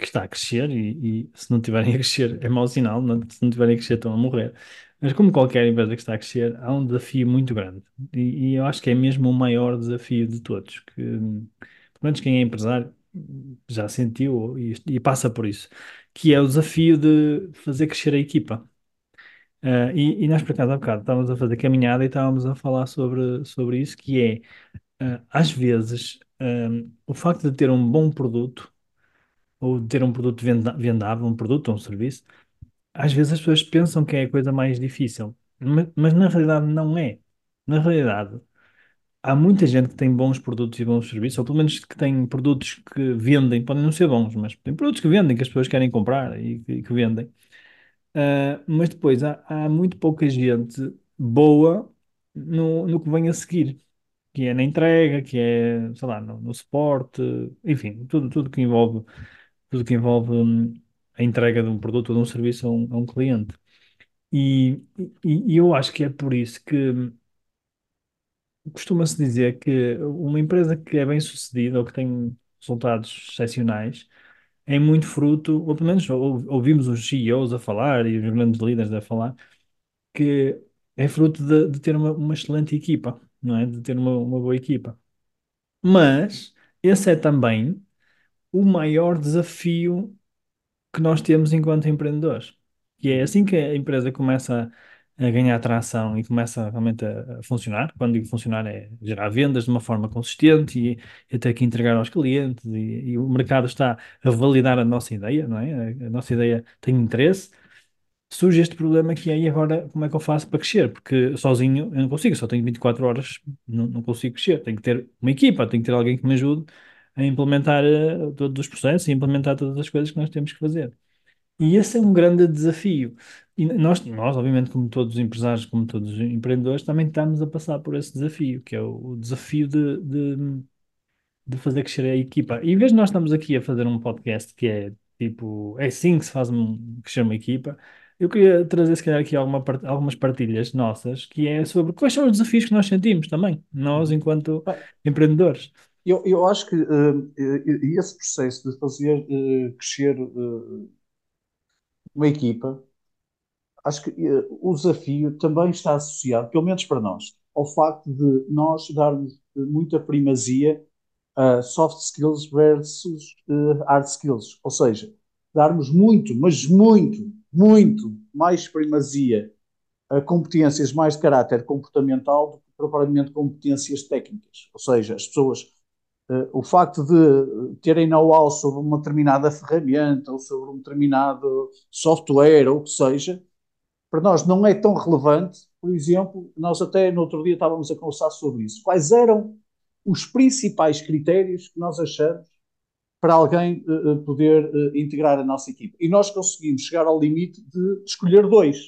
que está a crescer e, e se não tiverem a crescer é mau sinal, não- se não tiverem a crescer estão a morrer. Mas como qualquer empresa que está a crescer, há um desafio muito grande. E, e eu acho que é mesmo o maior desafio de todos, que pelo menos quem é empresário já sentiu e, e passa por isso, que é o desafio de fazer crescer a equipa. Ah, e, e nós, por acaso, há bocado estávamos a fazer caminhada e estávamos a falar sobre, sobre isso, que é, ah, às vezes, ah, o facto de ter um bom produto ou ter um produto vendável, um produto ou um serviço, às vezes as pessoas pensam que é a coisa mais difícil, mas, mas na realidade não é. Na realidade, há muita gente que tem bons produtos e bons serviços, ou pelo menos que tem produtos que vendem, podem não ser bons, mas tem produtos que vendem, que as pessoas querem comprar e que, que vendem. Ah, mas depois há, há muito pouca gente boa no, no que vem a seguir, que é na entrega, que é, sei lá, no, no suporte, enfim, tudo, tudo que envolve tudo que envolve hum, a entrega de um produto ou de um serviço a um, a um cliente. E, e, e eu acho que é por isso que hum, costuma-se dizer que uma empresa que é bem-sucedida ou que tem resultados excepcionais é muito fruto, ou pelo menos ou- ouvimos os CEOs a falar e os grandes líderes a falar, que é fruto de, de ter uma, uma excelente equipa, não é? De ter uma, uma boa equipa. Mas esse é também o maior desafio que nós temos enquanto empreendedores. E é assim que a empresa começa a ganhar tração e começa realmente a, a funcionar. Quando digo funcionar, é gerar vendas de uma forma consistente e, e ter que entregar aos clientes, e, e o mercado está a validar a nossa ideia, não é? A, a nossa ideia tem interesse. Surge este problema que é, e agora como é que eu faço para crescer? Porque sozinho eu não consigo, só tenho 24 horas, não, não consigo crescer. Tenho que ter uma equipa, tenho que ter alguém que me ajude a implementar eh, todos os processos e implementar todas as coisas que nós temos que fazer. E esse é um grande desafio. E nós, nós, obviamente, como todos os empresários, como todos os empreendedores, também estamos a passar por esse desafio, que é o, o desafio de, de, de fazer crescer a equipa. E em vez de nós estamos aqui a fazer um podcast que é tipo, é assim que se faz um, crescer uma equipa, eu queria trazer, se calhar, aqui alguma, algumas partilhas nossas, que é sobre quais são os desafios que nós sentimos também, nós, enquanto Bem, empreendedores. Eu, eu acho que eh, esse processo de fazer eh, crescer eh, uma equipa, acho que o desafio também está associado, pelo menos para nós, ao facto de nós darmos muita primazia a soft skills versus hard skills. Ou seja, darmos muito, mas muito, muito mais primazia a competências mais de caráter comportamental do que propriamente competências técnicas. Ou seja, as pessoas, o facto de terem know-how sobre uma determinada ferramenta ou sobre um determinado software ou o que seja, para nós não é tão relevante. Por exemplo, nós até no outro dia estávamos a conversar sobre isso. Quais eram os principais critérios que nós achamos para alguém eh, eh, poder eh, integrar a nossa equipe? E nós conseguimos chegar ao limite de escolher dois.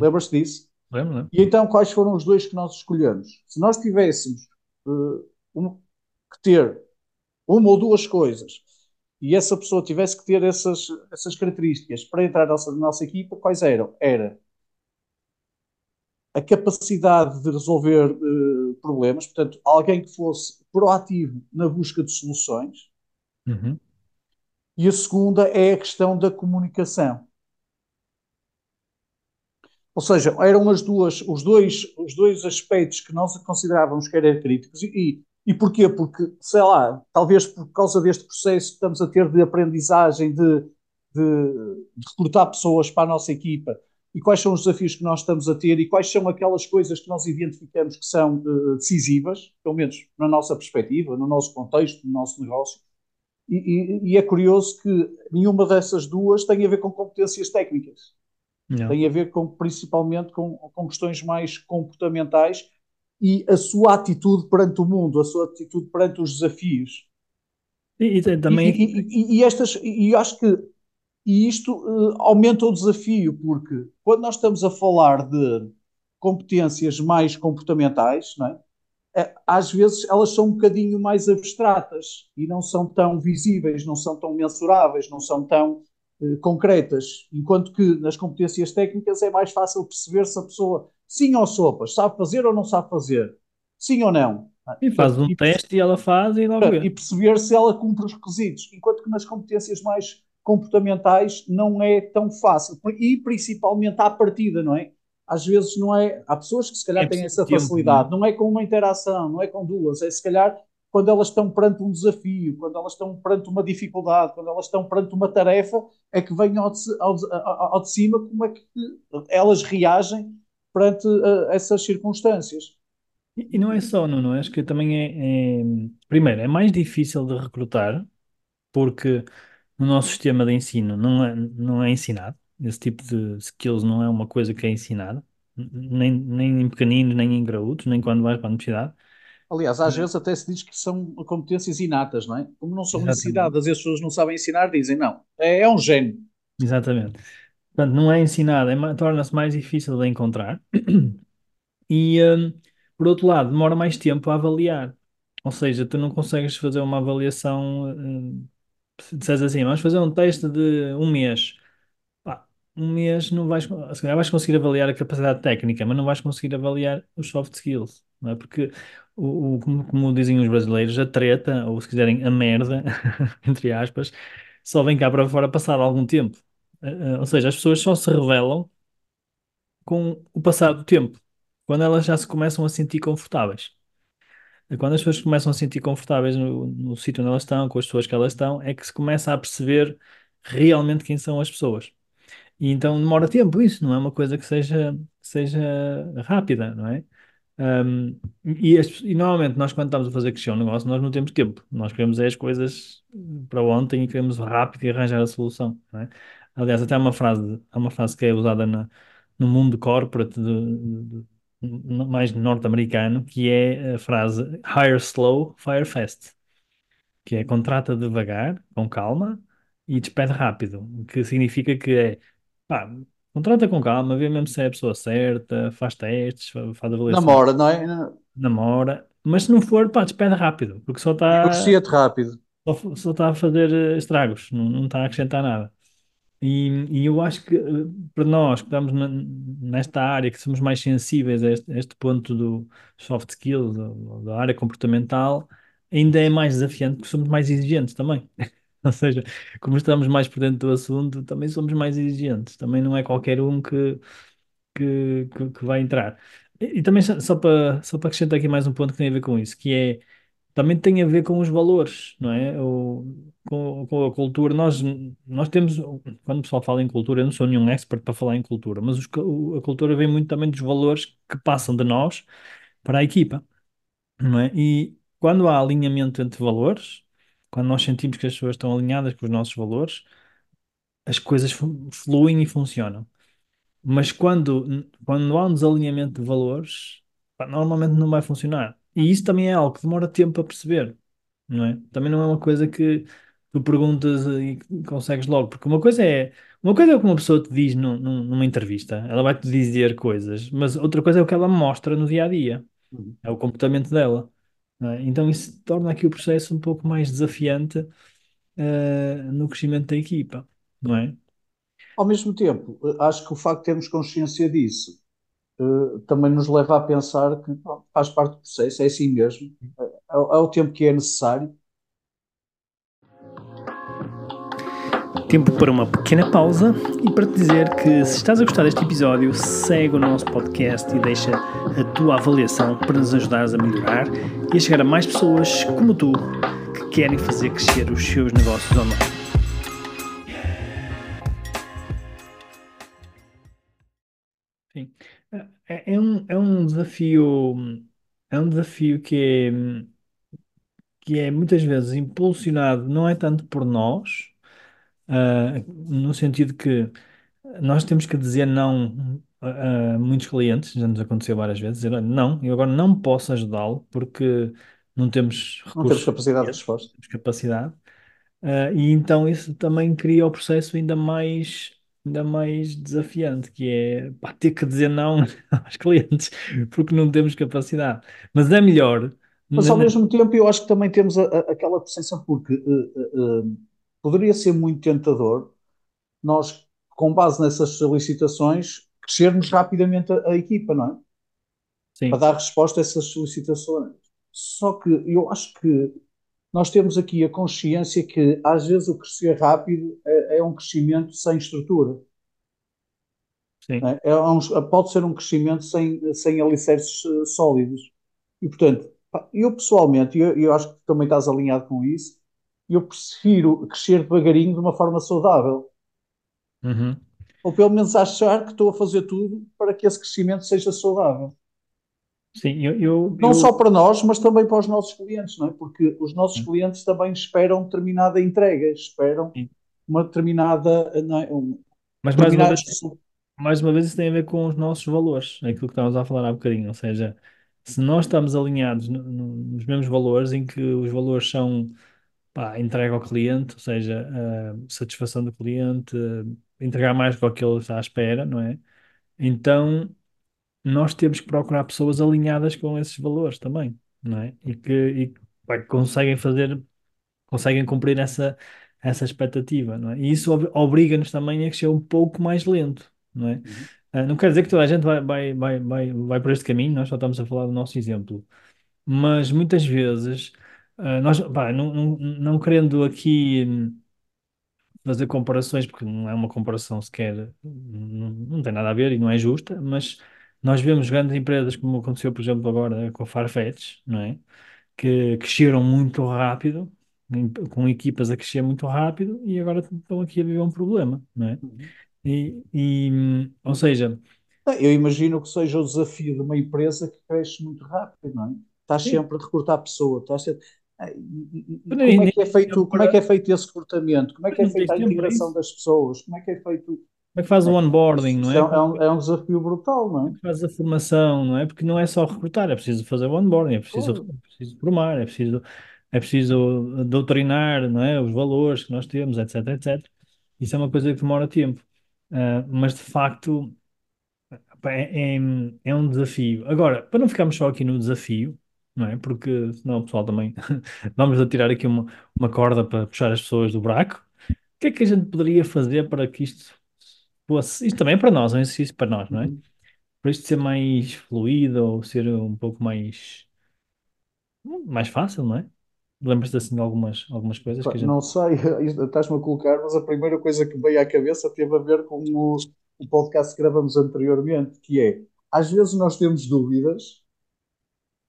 Lembras-te disso? Não é? E então, quais foram os dois que nós escolhemos? Se nós tivéssemos eh, um- que ter uma ou duas coisas e essa pessoa tivesse que ter essas, essas características para entrar na nossa, na nossa equipa, quais eram? Era a capacidade de resolver eh, problemas, portanto, alguém que fosse proativo na busca de soluções, Uhum. e a segunda é a questão da comunicação. Ou seja, eram as duas, os, dois, os dois aspectos que nós considerávamos que eram críticos. E, e, e porquê? Porque, sei lá, talvez por causa deste processo que estamos a ter de aprendizagem, de, de, de recrutar pessoas para a nossa equipa, e quais são os desafios que nós estamos a ter, e quais são aquelas coisas que nós identificamos que são eh, decisivas, pelo menos na nossa perspectiva, no nosso contexto, no nosso negócio. E, e- e é curioso que nenhuma dessas duas tem a ver com competências técnicas Não. tem a ver com, principalmente com, com questões mais comportamentais e a sua atitude perante o mundo, a sua atitude perante os desafios. E, e também e- e- e estas, e acho que E isto uh, aumenta o desafio, porque quando nós estamos a falar de competências mais comportamentais, é? Eh, às vezes elas são um bocadinho mais abstratas e não são tão visíveis, não são tão mensuráveis, não são tão uh, concretas. Enquanto que nas competências técnicas é mais fácil perceber se a pessoa, sim ou sopas, sabe fazer ou não sabe fazer, sim ou não. E faz um e, teste e ela faz e logo. E perceber se ela cumpre os requisitos. Enquanto que nas competências mais comportamentais não é tão fácil. E principalmente à partida, não é? Às vezes não é. Há pessoas que se calhar é têm essa tempo, facilidade. Não é? não é com uma interação, não é com duas. É se calhar quando elas estão perante um desafio, quando elas estão perante uma dificuldade, quando elas estão perante uma tarefa, é que vem ao de, ao de, ao de cima como é que elas reagem perante uh, essas circunstâncias. E não é só, é? Acho que também é, é, Primeiro, é mais difícil de recrutar, porque no nosso sistema de ensino não é, não é ensinado. Esse tipo de skills não é uma coisa que é ensinada, nem, nem em pequeninos, nem em graúdos, nem quando vais para a universidade. Aliás, às vezes até se diz que são competências inatas, não é? Como não são e as pessoas não sabem ensinar, dizem não, é, é um gênio. Exatamente. Portanto, não é ensinado, é, torna-se mais difícil de encontrar. E, um, por outro lado, demora mais tempo a avaliar. Ou seja, tu não consegues fazer uma avaliação. Uh, se disseres assim, vamos fazer um teste de um mês. Pá, um mês não vais, se calhar vais conseguir avaliar a capacidade técnica, mas não vais conseguir avaliar os soft skills, não é? Porque, o, o- como, como dizem os brasileiros, a treta, ou se quiserem, a merda, entre aspas, só vem cá para fora passado algum tempo. Eh, eh, ou seja, as pessoas só se revelam com o passar do tempo, quando elas já se começam a sentir confortáveis. Quando as pessoas começam a se sentir confortáveis no, no sítio onde elas estão, com as pessoas que elas estão, é que se começa a perceber realmente quem são as pessoas. E então demora tempo isso, não é uma coisa que seja, seja rápida, não é? Um, e, as- e normalmente nós quando estamos a fazer crescer um negócio, nós não temos tempo. Nós queremos é as coisas para ontem e queremos rápido e arranjar a solução, não é? Aliás, até há uma frase, há uma frase que é usada na, no mundo corporate de, de- de- mais norte-americano, que é a frase Hire slow, fire fast, que é contrata devagar, com calma e despede rápido, o que significa que é pá, contrata com calma, vê mesmo se é a pessoa certa, faz testes, fa- faz avaliação, Namora, não é? namora, mas se não for, pá, despede rápido, porque só está Negocia-te rápido. só, está a fazer eh, estragos, não, não está a acrescentar nada. E, e eu acho que eh, para nós que estamos na- nesta área, que somos mais sensíveis a este, a este ponto do soft skills, da, da área comportamental, ainda é mais desafiante porque somos mais exigentes também. Ou seja, como estamos mais por dentro do assunto, também somos mais exigentes. Também não é qualquer um que, que, que, que vai entrar. E, e também só só para, só para acrescentar aqui mais um ponto que tem a ver com isso, que é também tem a ver com os valores, não é? O, com, com a cultura. Nós, nós temos, quando o pessoal fala em cultura, eu não sou nenhum expert para falar em cultura, mas os a cultura vem muito também dos valores que passam de nós para a equipa, não é? E quando há alinhamento entre valores, quando nós sentimos que as pessoas estão alinhadas com os nossos valores, as coisas fluem e funcionam. Mas quando, quando há um desalinhamento de valores, normalmente não vai funcionar. E isso também é algo que demora tempo a perceber, não é? Também não é uma coisa que tu perguntas e consegues logo, porque uma coisa é, uma coisa é o que uma pessoa te diz num- num- numa entrevista, ela vai-te dizer coisas, mas outra coisa é o que ela mostra no dia a dia, Uhum. é o comportamento dela, é? Então isso torna aqui o processo um pouco mais desafiante, eh, no crescimento da equipa, não é? Ao mesmo tempo, eh, acho que o facto de termos consciência disso eh, também nos leva a pensar que faz parte do processo, é assim mesmo, é, o é o tempo que é necessário. Tempo para uma pequena pausa e para te dizer que se estás a gostar deste episódio, segue o nosso podcast e deixa a tua avaliação para nos ajudares a melhorar e a chegar a mais pessoas como tu que querem fazer crescer os seus negócios online. Desafio, é um desafio que é, que é muitas vezes impulsionado, não é tanto por nós, ah, no sentido que nós temos que dizer não a, muitos clientes, já nos aconteceu várias vezes, dizer, "Olha, não, eu agora não posso ajudá-lo porque não temos Não temos recursos capacidade de suficientes, não resposta. temos capacidade. Ah, e então isso também cria o processo ainda mais, ainda mais desafiante, que é pá, ter que dizer não aos clientes, porque não temos capacidade. Mas é melhor. Mas ao na- mesmo tempo eu acho que também temos a- a- aquela percepção, porque eh, eh, poderia ser muito tentador nós, com base nessas solicitações, crescermos rapidamente a, a equipa, não é? Para Sim, dar resposta a essas solicitações. Só que eu acho que nós temos aqui a consciência que às vezes o crescer rápido é, é um crescimento sem estrutura. sim. É, É um- pode ser um crescimento sem, sem alicerces eh, sólidos. E, portanto, eu pessoalmente, e eu, eu acho que também estás alinhado com isso, eu prefiro crescer devagarinho de uma forma saudável. Uhum. Ou pelo menos achar que estou a fazer tudo para que esse crescimento seja saudável. Sim, eu, eu, Não eu- só para nós, mas também para os nossos clientes, não é? Porque os nossos Sim. clientes também esperam determinada entrega, esperam Sim. uma determinada, é? um Mas mais uma vez, mais uma vez isso tem a ver com os nossos valores, é aquilo que estávamos a falar há bocadinho. Ou seja, se nós estamos alinhados no- no- nos mesmos valores, em que os valores são pá, entrega ao cliente, ou seja, a satisfação do cliente, eh, entregar mais do que ele está à espera, não é? Então, nós temos que procurar pessoas alinhadas com esses valores também, não é? E que, e, conseguem fazer, conseguem cumprir essa, essa expectativa, não é? E isso ob- obriga-nos também a crescer um pouco mais lento, não é? Uhum. Ah, não quer dizer que toda a gente vai, vai, vai, vai, vai por este caminho, nós só estamos a falar do nosso exemplo. Mas muitas vezes, ah, nós, pá, não, não, não querendo aqui. hum, fazer comparações, porque não é uma comparação sequer, não, não tem nada a ver e não é justa, mas nós vemos grandes empresas, como aconteceu, por exemplo, agora com a Farfetch, não é? Que cresceram muito rápido, com equipas a crescer muito rápido e agora estão aqui a viver um problema, não é? Uhum. E, e, ou seja, Eu imagino que seja o desafio de uma empresa que cresce muito rápido, não é? Estás sim, sempre a recrutar pessoas, estás sempre... Ah, E, e- e nem, como é que é feito, como é que é feito esse recrutamento? Como é que é feita a integração das pessoas? Como é que é feito? Como é que faz o onboarding, não é? é, é um, é um desafio brutal, não é? faz a formação, não é? Porque não é só recrutar, é preciso fazer o onboarding, é preciso, é preciso formar, é preciso, é preciso doutrinar, não é? Os valores que nós temos, etc, etc. Isso é uma coisa que demora tempo. Ah, mas de facto é, é, é um desafio. Agora, para não ficarmos só aqui no desafio, não é? Porque senão o pessoal também vamos atirar aqui uma, uma corda para puxar as pessoas do buraco. O que é que a gente poderia fazer para que isto fosse, isto também é para nós, é um exercício para nós, não é? Uhum. para isto ser mais fluido ou ser um pouco mais, mais fácil, não é? Lembras-te assim de algumas, algumas coisas que Pá, a gente. Não sei, estás-me a colocar, mas a primeira coisa que veio à cabeça teve a ver com o, o podcast que gravamos anteriormente, que é, às vezes nós temos dúvidas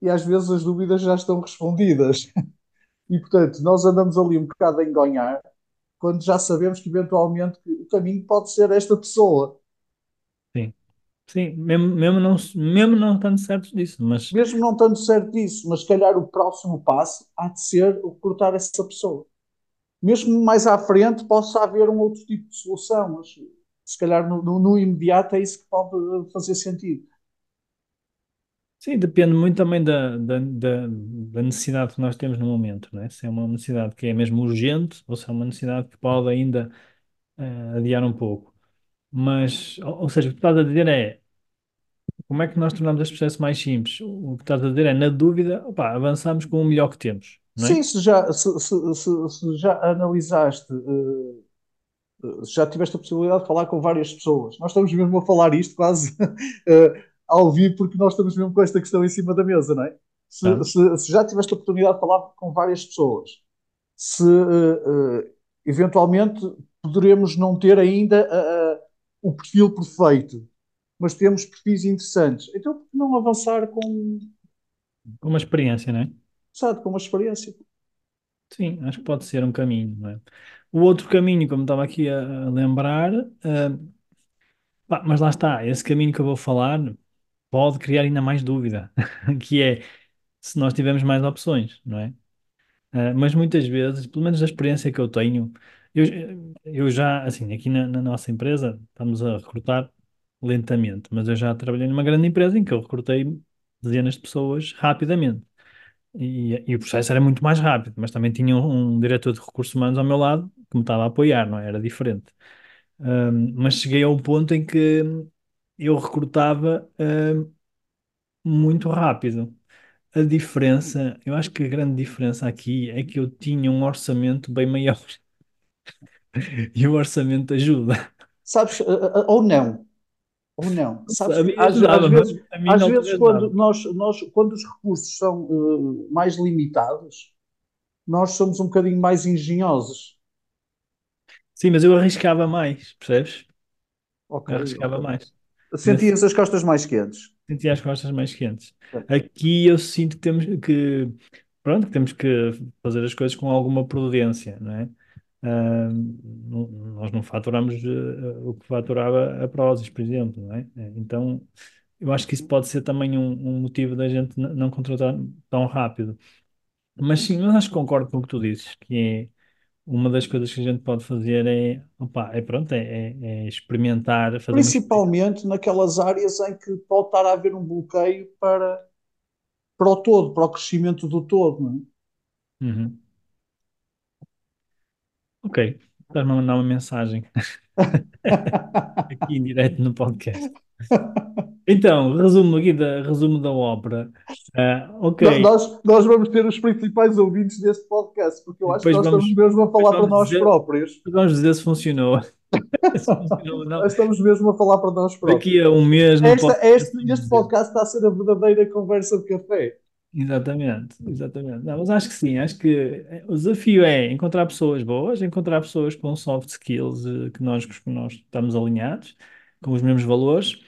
e às vezes as dúvidas já estão respondidas. E, portanto, nós andamos ali um bocado a engonhar quando já sabemos que eventualmente o caminho pode ser esta pessoa. Sim, sim, mesmo, mesmo não, mesmo não estando certos disso, mas Mesmo não estando certo disso, mas se calhar o próximo passo há de ser o recrutar essa pessoa. Mesmo mais à frente possa haver um outro tipo de solução, mas se calhar no, no, no imediato é isso que pode fazer sentido. Sim, depende muito também da, da, da, da necessidade que nós temos no momento, não é? Se é uma necessidade que é mesmo urgente ou se é uma necessidade que pode ainda eh, adiar um pouco. Mas, ou, ou seja, o que estás a dizer é como é que nós tornamos este processo mais simples? O que estás a dizer é, na dúvida, opá, avançamos com o melhor que temos, não Sim, é? se já, se, se- se- se já analisaste, eh, eh, se já tiveste a possibilidade de falar com várias pessoas, nós estamos mesmo a falar isto quase eh, ao vivo, porque nós estamos mesmo com esta questão em cima da mesa, não é? Se, Tá? se- se já tiveste a oportunidade de falar com várias pessoas, se eh, eh, eventualmente poderemos não ter ainda eh, o perfil perfeito, mas temos perfis interessantes, então por que não avançar com, Uma experiência, não é? sabe, com uma experiência? Sim, acho que pode ser um caminho, não é? O outro caminho, como estava aqui a, a lembrar, ah, pá, mas lá está, esse caminho que eu vou falar pode criar ainda mais dúvida, que é se nós tivermos mais opções, não é? Ah, mas muitas vezes, pelo menos da experiência que eu tenho, eu, eu já, assim, aqui na, na nossa empresa, estamos a recrutar lentamente, mas eu já trabalhei numa grande empresa em que eu recrutei dezenas de pessoas rapidamente. e, e o processo era muito mais rápido, mas também tinha um, um diretor de recursos humanos ao meu lado que me estava a apoiar, não é? Era diferente. Um, mas cheguei ao ponto em que eu recrutava, um, muito rápido. A diferença, eu acho que a grande diferença aqui é que eu tinha um orçamento bem maior e o orçamento ajuda. Sabes, eh, eh, ou não, ou não. Sabes A que mim às, às ajudava-me, vezes, a mim às vezes quando, ajudava. nós, nós, quando os recursos são eh, mais limitados, nós somos um bocadinho mais engenhosos. Sim, mas eu arriscava mais, percebes? Ok, Eu arriscava ok. mais. Sentias as costas mais quentes. sentia as costas mais quentes. Aqui eu sinto que temos que, pronto, que temos que fazer as coisas com alguma prudência, não é? Não- nós não faturamos eh, o que faturava a Prozis, por exemplo, não é? Eh, Então, eu acho que isso pode ser também um, um motivo da gente não contratar tão rápido. Mas sim, eu acho que concordo com o que tu dizes, que é uma das coisas que a gente pode fazer é, opá, é pronto, é, é- é experimentar, fazer uma. Principalmente naquelas áreas em que pode estar a haver um bloqueio para, para o todo, para o crescimento do todo, não é? Uhum. Ok, estás-me a mandar uma mensagem aqui em direto no podcast. Então, resumo aqui da, resumo da ópera. Ah, No- ok, Nós, nós vamos ter os principais ouvintes deste podcast, porque eu acho que depois nós vamos, estamos mesmo a falar para nós dizer, próprios. vamos dizer se funcionou. Se. Nós estamos mesmo a falar para nós próprios. Daqui a um mês no Esta, podcast este, este podcast está a ser a verdadeira conversa de café. Exatamente, exatamente. Não, mas acho que sim, acho que eh, o desafio é encontrar pessoas boas, encontrar pessoas com soft skills eh, que nós, que nós estamos alinhados, com os mesmos valores.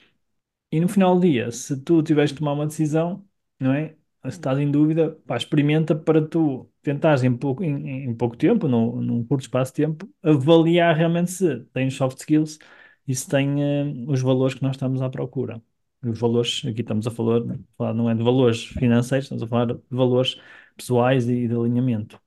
E no final do dia, se tu tiveres de tomar uma decisão, não é? Se estás em dúvida, pá, experimenta para tu tentares em pouco, em, em pouco tempo, num, num curto espaço de tempo, avaliar realmente se tem os soft skills e se tem eh, os valores que nós estamos à procura. Os valores, aqui estamos a falar não é de valores financeiros, estamos a falar de valores pessoais e de alinhamento.